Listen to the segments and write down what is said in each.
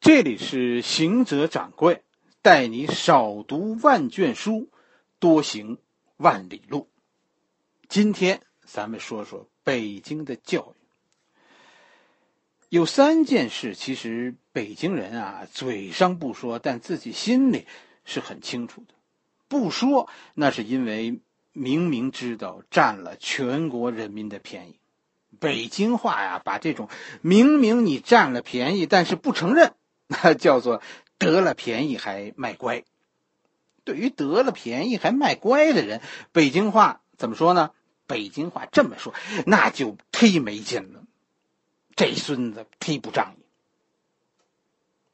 这里是行者掌柜，带你少读万卷书，多行万里路。今天咱们说说北京的教育。有三件事，其实北京人啊嘴上不说，但自己心里是很清楚的。不说，那是因为明明知道占了全国人民的便宜。北京话呀，把这种明明你占了便宜，但是不承认。那叫做得了便宜还卖乖。对于得了便宜还卖乖的人，北京话怎么说呢？北京话这么说，那就忒没劲了。这孙子忒不仗义。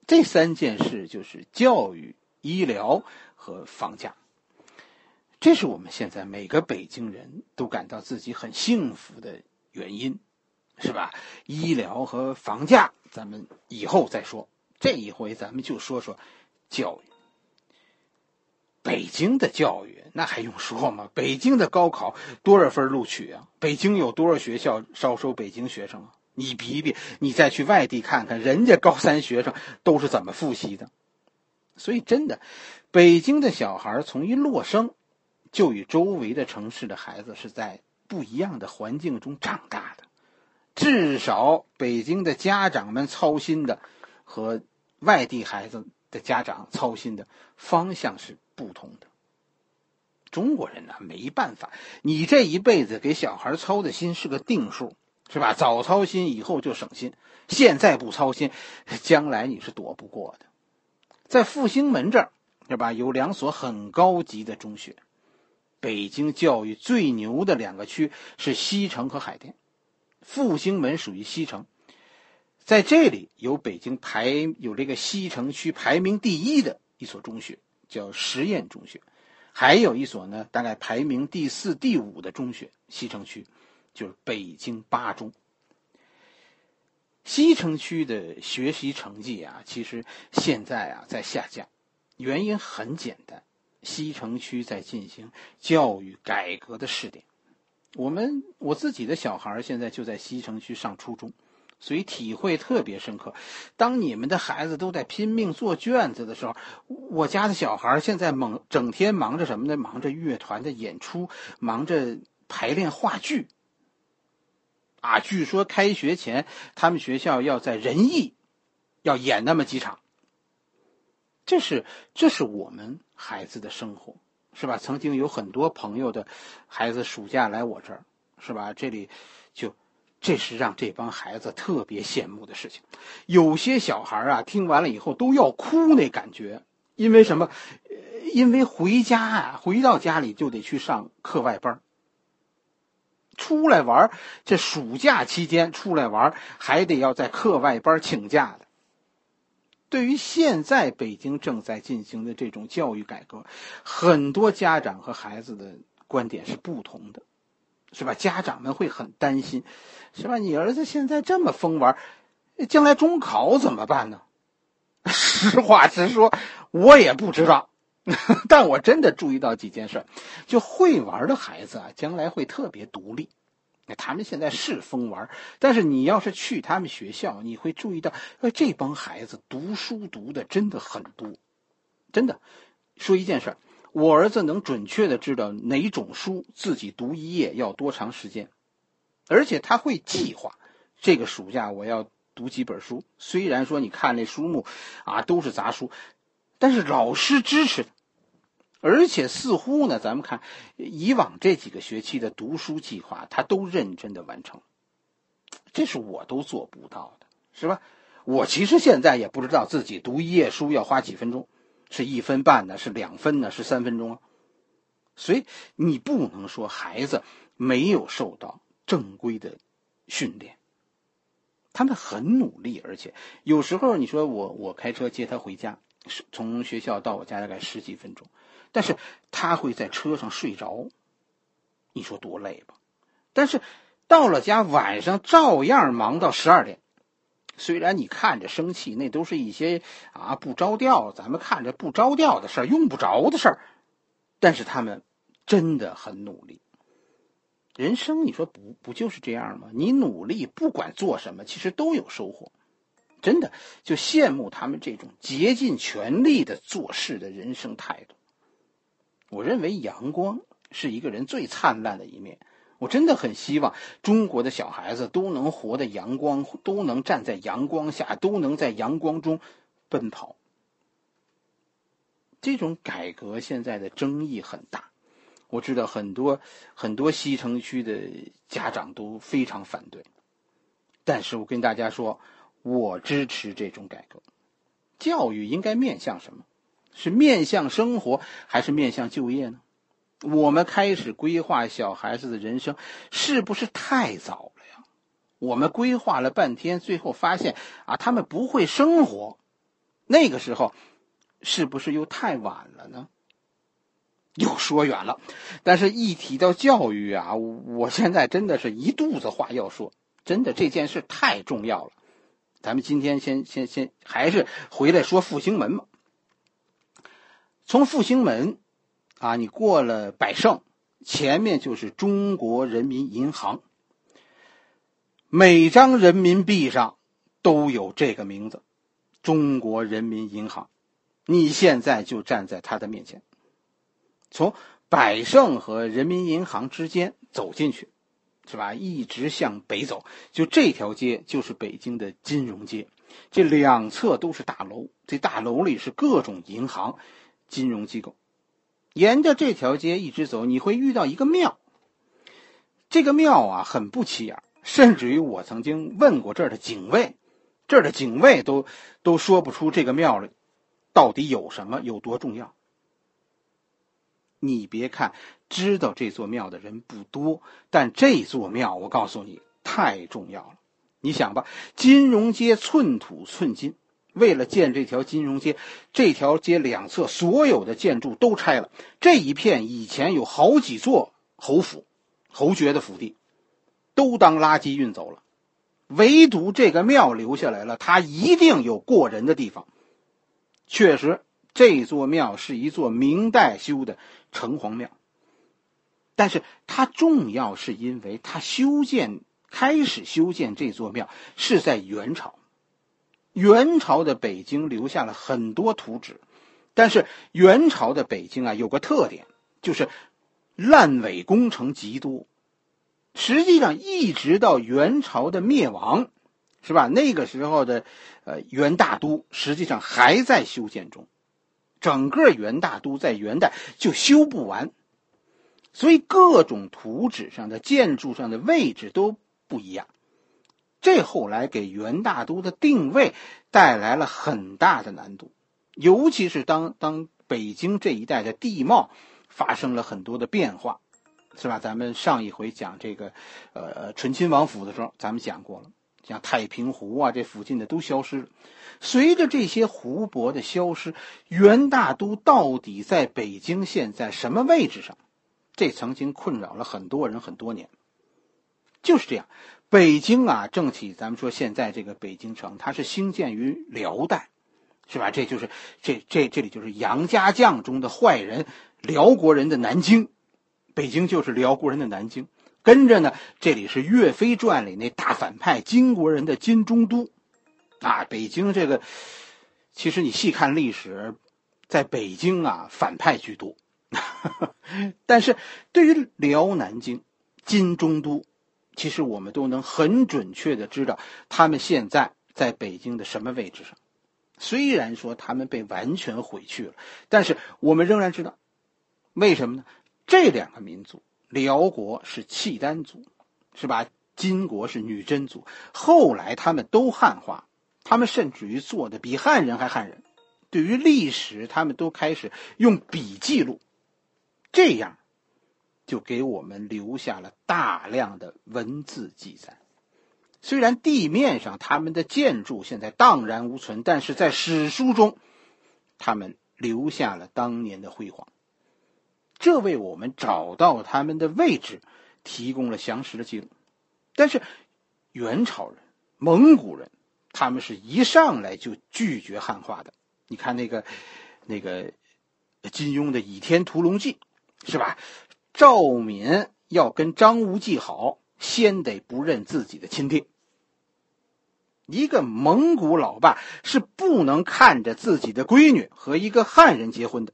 这三件事就是教育、医疗和房价。这是我们现在每个北京人都感到自己很幸福的原因，是吧？医疗和房价，咱们以后再说。这一回咱们就说说教育。北京的教育那还用说吗？北京的高考多少分录取啊？北京有多少学校招收北京学生啊？你比比，你再去外地看看，人家高三学生都是怎么复习的。所以真的，北京的小孩从一落生，就与周围的城市的孩子是在不一样的环境中长大的。至少北京的家长们操心的。和外地孩子的家长操心的方向是不同的。中国人呢，没办法，你这一辈子给小孩操的心是个定数，是吧？早操心以后就省心，现在不操心，将来你是躲不过的。在复兴门这儿，是吧？有两所很高级的中学，北京教育最牛的两个区是西城和海淀，复兴门属于西城。在这里有北京排有这个西城区排名第一的一所中学，叫实验中学，还有一所呢，大概排名第四、第五的中学，西城区就是北京八中。西城区的学习成绩啊，其实现在啊在下降，原因很简单，西城区在进行教育改革的试点。我们我自己的小孩现在就在西城区上初中。所以体会特别深刻。当你们的孩子都在拼命做卷子的时候，我家的小孩现在忙，整天忙着什么呢？忙着乐团的演出，忙着排练话剧。啊，据说开学前他们学校要在仁义要演那么几场。这是这是我们孩子的生活，是吧？曾经有很多朋友的孩子暑假来我这儿，是吧？这里就。这是让这帮孩子特别羡慕的事情，有些小孩啊，听完了以后都要哭，那感觉，因为什么？因为回家啊，回到家里就得去上课外班出来玩这暑假期间出来玩还得要在课外班请假的。对于现在北京正在进行的这种教育改革，很多家长和孩子的观点是不同的。是吧？家长们会很担心，是吧？你儿子现在这么疯玩，将来中考怎么办呢？实话实说，我也不知道，但我真的注意到几件事：就会玩的孩子啊，将来会特别独立。他们现在是疯玩，但是你要是去他们学校，你会注意到，这帮孩子读书读的真的很多。真的，说一件事。我儿子能准确的知道哪种书自己读一页要多长时间，而且他会计划，这个暑假我要读几本书。虽然说你看那书目，啊都是杂书，但是老师支持的，而且似乎呢，咱们看以往这几个学期的读书计划，他都认真的完成，这是我都做不到的，是吧？我其实现在也不知道自己读一页书要花几分钟。是一分半呢？是两分呢？是三分钟啊？所以你不能说孩子没有受到正规的训练，他们很努力，而且有时候你说我我开车接他回家，从学校到我家大概十几分钟，但是他会在车上睡着，你说多累吧？但是到了家晚上照样忙到十二点。虽然你看着生气，那都是一些啊不着调，咱们看着不着调的事儿，用不着的事儿，但是他们真的很努力。人生你说不不就是这样吗？你努力不管做什么，其实都有收获。真的就羡慕他们这种竭尽全力的做事的人生态度。我认为阳光是一个人最灿烂的一面。我真的很希望中国的小孩子都能活得阳光，都能站在阳光下，都能在阳光中奔跑。这种改革现在的争议很大，我知道很多很多西城区的家长都非常反对。但是我跟大家说，我支持这种改革。教育应该面向什么？是面向生活，还是面向就业呢？我们开始规划小孩子的人生，是不是太早了呀？我们规划了半天，最后发现啊，他们不会生活，那个时候是不是又太晚了呢？又说远了，但是一提到教育啊，我现在真的是一肚子话要说，真的这件事太重要了。咱们今天先先先还是回来说复兴门吧。从复兴门。啊，你过了百盛，前面就是中国人民银行。每张人民币上都有这个名字，中国人民银行。你现在就站在他的面前，从百盛和人民银行之间走进去，是吧？一直向北走，就这条街就是北京的金融街，这两侧都是大楼，这大楼里是各种银行、金融机构。沿着这条街一直走，你会遇到一个庙。这个庙啊，很不起眼，甚至于我曾经问过这儿的警卫，这儿的警卫都都说不出这个庙里到底有什么，有多重要。你别看知道这座庙的人不多，但这座庙，我告诉你，太重要了。你想吧，金融街寸土寸金。为了建这条金融街，这条街两侧所有的建筑都拆了。这一片以前有好几座侯府、侯爵的府地，都当垃圾运走了。唯独这个庙留下来了，它一定有过人的地方。确实，这座庙是一座明代修的城隍庙，但是它重要是因为它修建开始修建这座庙是在元朝。元朝的北京留下了很多图纸，但是元朝的北京啊有个特点，就是烂尾工程极多。实际上，一直到元朝的灭亡，是吧？那个时候的呃元大都实际上还在修建中，整个元大都在元代就修不完，所以各种图纸上的建筑上的位置都不一样。这后来给元大都的定位带来了很大的难度，尤其是当当北京这一带的地貌发生了很多的变化，是吧？咱们上一回讲这个，呃，醇亲王府的时候，咱们讲过了，像太平湖啊，这附近的都消失了。随着这些湖泊的消失，元大都到底在北京现在什么位置上？这曾经困扰了很多人很多年。就是这样。北京啊，正体，咱们说现在这个北京城，它是兴建于辽代，是吧？这就是这这这里就是杨家将中的坏人，辽国人的南京，北京就是辽国人的南京。跟着呢，这里是岳飞传里那大反派金国人的金中都，啊，北京这个，其实你细看历史，在北京啊，反派居多，但是对于辽南京金中都。其实我们都能很准确的知道他们现在在北京的什么位置上。虽然说他们被完全毁去了，但是我们仍然知道，为什么呢？这两个民族，辽国是契丹族，是吧？金国是女真族。后来他们都汉化，他们甚至于做的比汉人还汉人。对于历史，他们都开始用笔记录，这样。就给我们留下了大量的文字记载。虽然地面上他们的建筑现在荡然无存，但是在史书中，他们留下了当年的辉煌。这为我们找到他们的位置提供了详实的记录。但是，元朝人、蒙古人，他们是一上来就拒绝汉化的。你看那个，那个金庸的《倚天屠龙记》，是吧？赵敏要跟张无忌好，先得不认自己的亲爹。一个蒙古老爸是不能看着自己的闺女和一个汉人结婚的。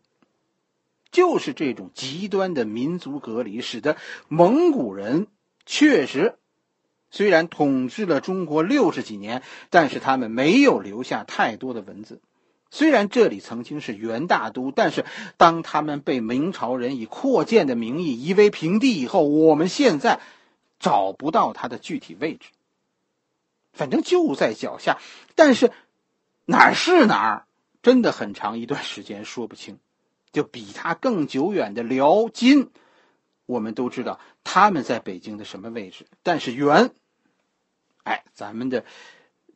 就是这种极端的民族隔离，使得蒙古人确实虽然统治了中国六十几年，但是他们没有留下太多的文字。虽然这里曾经是元大都，但是当他们被明朝人以扩建的名义夷为平地以后，我们现在找不到它的具体位置。反正就在脚下，但是哪儿是哪儿，真的很长一段时间说不清。就比它更久远的辽金，我们都知道他们在北京的什么位置，但是元，哎，咱们的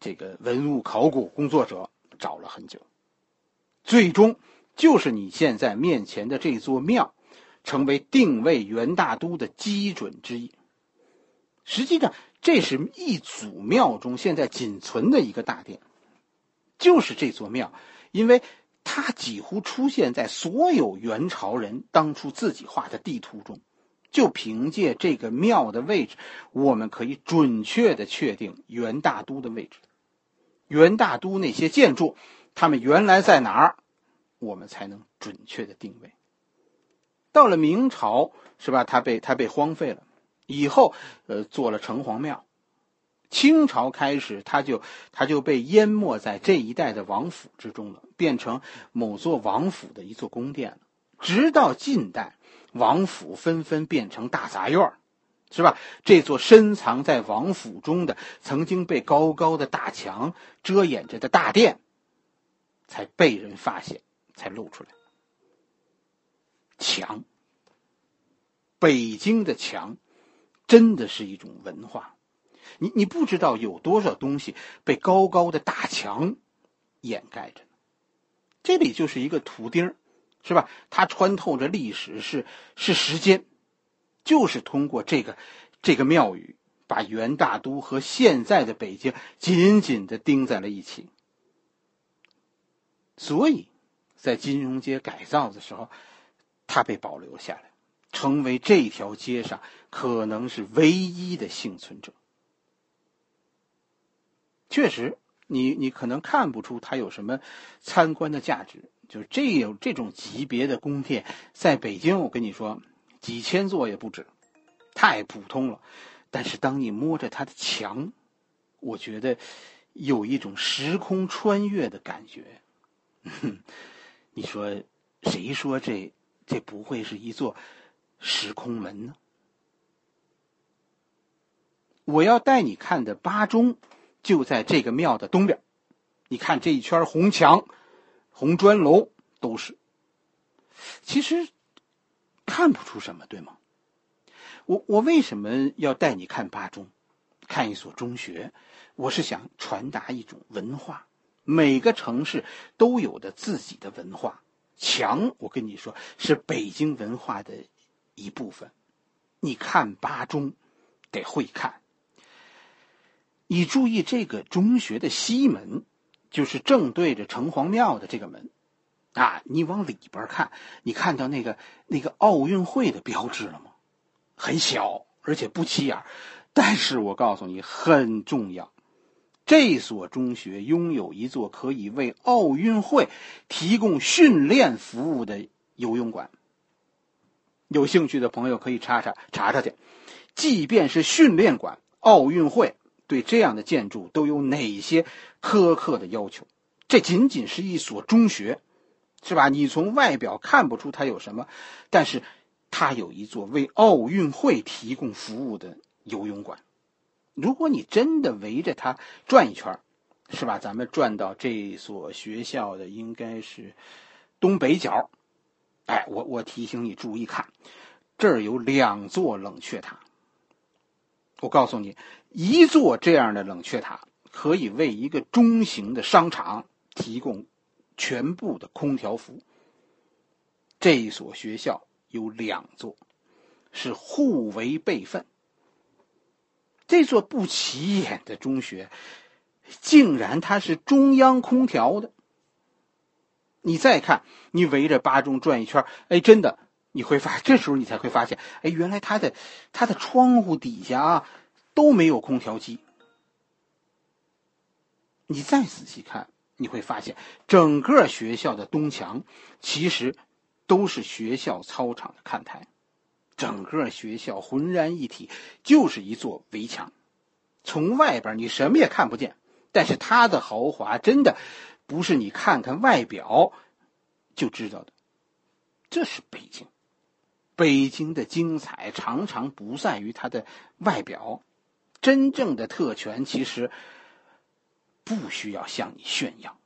这个文物考古工作者找了很久。最终，就是你现在面前的这座庙，成为定位元大都的基准之一。实际上，这是一组庙中现在仅存的一个大殿，就是这座庙，因为它几乎出现在所有元朝人当初自己画的地图中。就凭借这个庙的位置，我们可以准确的确定元大都的位置。元大都那些建筑。他们原来在哪儿，我们才能准确的定位。到了明朝，是吧？它被它被荒废了，以后呃做了城隍庙。清朝开始，它就它就被淹没在这一带的王府之中了，变成某座王府的一座宫殿了。直到近代，王府纷纷变成大杂院是吧？这座深藏在王府中的、曾经被高高的大墙遮掩着的大殿。才被人发现，才露出来。墙，北京的墙，真的是一种文化。你你不知道有多少东西被高高的大墙掩盖着。这里就是一个图钉是吧？它穿透着历史，是是时间，就是通过这个这个庙宇，把元大都和现在的北京紧紧的钉在了一起。所以，在金融街改造的时候，它被保留下来，成为这条街上可能是唯一的幸存者。确实，你你可能看不出它有什么参观的价值，就是这有这种级别的宫殿，在北京，我跟你说，几千座也不止，太普通了。但是，当你摸着它的墙，我觉得有一种时空穿越的感觉。哼，你说，谁说这这不会是一座时空门呢？我要带你看的八中，就在这个庙的东边。你看这一圈红墙、红砖楼都是。其实看不出什么，对吗？我我为什么要带你看八中，看一所中学？我是想传达一种文化。每个城市都有的自己的文化，墙我跟你说是北京文化的一部分。你看八中，得会看。你注意这个中学的西门，就是正对着城隍庙的这个门，啊，你往里边看，你看到那个那个奥运会的标志了吗？很小，而且不起眼，但是我告诉你很重要。这所中学拥有一座可以为奥运会提供训练服务的游泳馆。有兴趣的朋友可以查查查查去。即便是训练馆，奥运会对这样的建筑都有哪些苛刻的要求？这仅仅是一所中学，是吧？你从外表看不出它有什么，但是它有一座为奥运会提供服务的游泳馆。如果你真的围着它转一圈，是吧？咱们转到这所学校的应该是东北角。哎，我我提醒你注意看，这儿有两座冷却塔。我告诉你，一座这样的冷却塔可以为一个中型的商场提供全部的空调服务。这所学校有两座，是互为备份。这座不起眼的中学，竟然它是中央空调的。你再看，你围着八中转一圈，哎，真的，你会发，这时候你才会发现，哎，原来它的它的窗户底下啊都没有空调机。你再仔细看，你会发现整个学校的东墙其实都是学校操场的看台，整个学校浑然一体，就是一座围墙。从外边你什么也看不见，但是它的豪华真的不是你看看外表就知道的。这是北京，北京的精彩常常不在于它的外表，真正的特权其实不需要向你炫耀。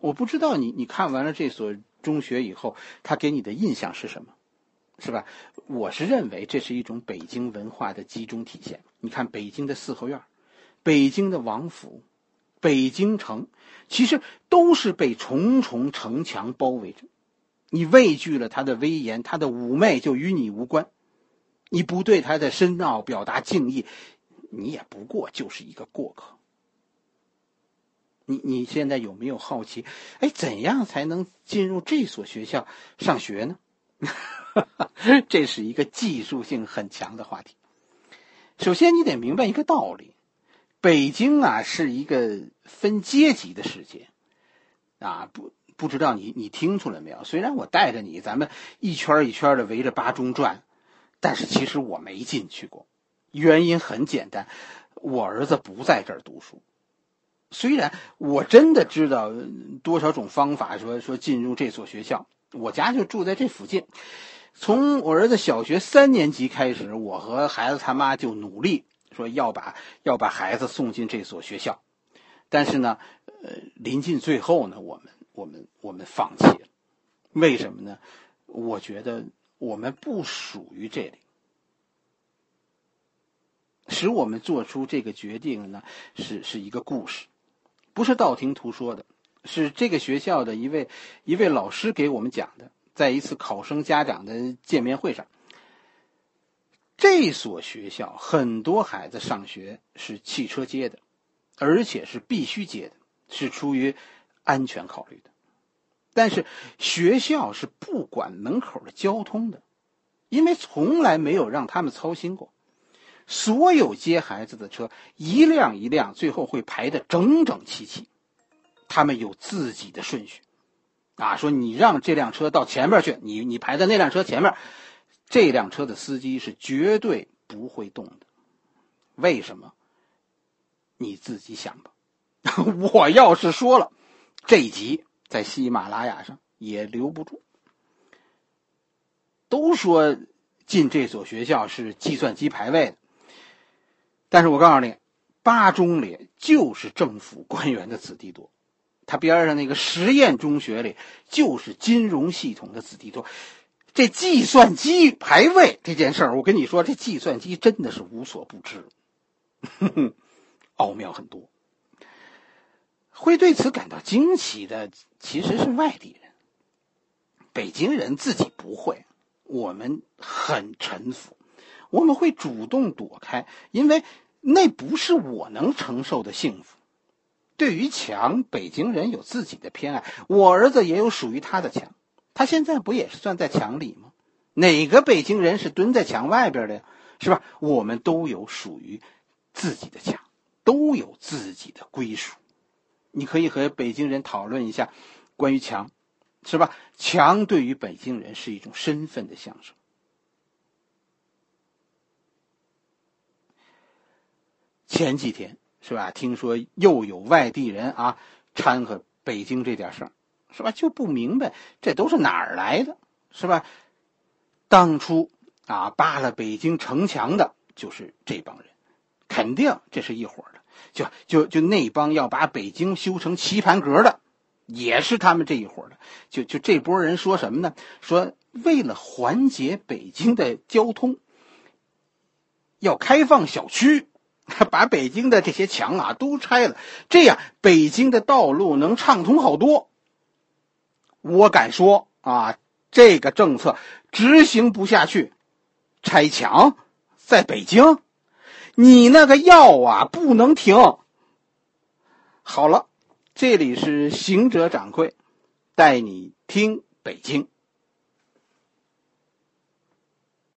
我不知道你你看完了这所中学以后，他给你的印象是什么，是吧？我是认为这是一种北京文化的集中体现。你看北京的四合院，北京的王府，北京城，其实都是被重重城墙包围着。你畏惧了他的威严，他的妩媚就与你无关。你不对他的深奥表达敬意，你也不过就是一个过客。你你现在有没有好奇？哎，怎样才能进入这所学校上学呢？这是一个技术性很强的话题。首先，你得明白一个道理：北京啊，是一个分阶级的世界啊，不。不知道你你听出来没有？虽然我带着你，咱们一圈一圈的围着八中转，但是其实我没进去过。原因很简单，我儿子不在这儿读书。虽然我真的知道多少种方法，说说进入这所学校，我家就住在这附近。从我儿子小学三年级开始，我和孩子他妈就努力说要把要把孩子送进这所学校。但是呢，呃，临近最后呢，我们。我们我们放弃了，为什么呢？我觉得我们不属于这里。使我们做出这个决定呢，是是一个故事，不是道听途说的，是这个学校的一位一位老师给我们讲的，在一次考生家长的见面会上。这所学校很多孩子上学是汽车接的，而且是必须接的，是出于。安全考虑的，但是学校是不管门口的交通的，因为从来没有让他们操心过。所有接孩子的车一辆一辆，最后会排的整整齐齐，他们有自己的顺序。啊，说你让这辆车到前面去，你你排在那辆车前面，这辆车的司机是绝对不会动的。为什么？你自己想吧。我要是说了。这一集在喜马拉雅上也留不住。都说进这所学校是计算机排位的，但是我告诉你，八中里就是政府官员的子弟多，他边上那个实验中学里就是金融系统的子弟多。这计算机排位这件事儿，我跟你说，这计算机真的是无所不知，奥妙很多。会对此感到惊奇的其实是外地人，北京人自己不会。我们很臣服，我们会主动躲开，因为那不是我能承受的幸福。对于墙，北京人有自己的偏爱，我儿子也有属于他的墙。他现在不也是算在墙里吗？哪个北京人是蹲在墙外边的呀？是吧？我们都有属于自己的墙，都有自己的归属。你可以和北京人讨论一下关于墙，是吧？墙对于北京人是一种身份的象征。前几天是吧？听说又有外地人啊掺和北京这点事儿，是吧？就不明白这都是哪儿来的，是吧？当初啊扒了北京城墙的就是这帮人，肯定这是一伙的。就就就那帮要把北京修成棋盘格的，也是他们这一伙的。就就这波人说什么呢？说为了缓解北京的交通，要开放小区，把北京的这些墙啊都拆了，这样北京的道路能畅通好多。我敢说啊，这个政策执行不下去，拆墙在北京。你那个药啊，不能停。好了，这里是行者掌柜，带你听北京。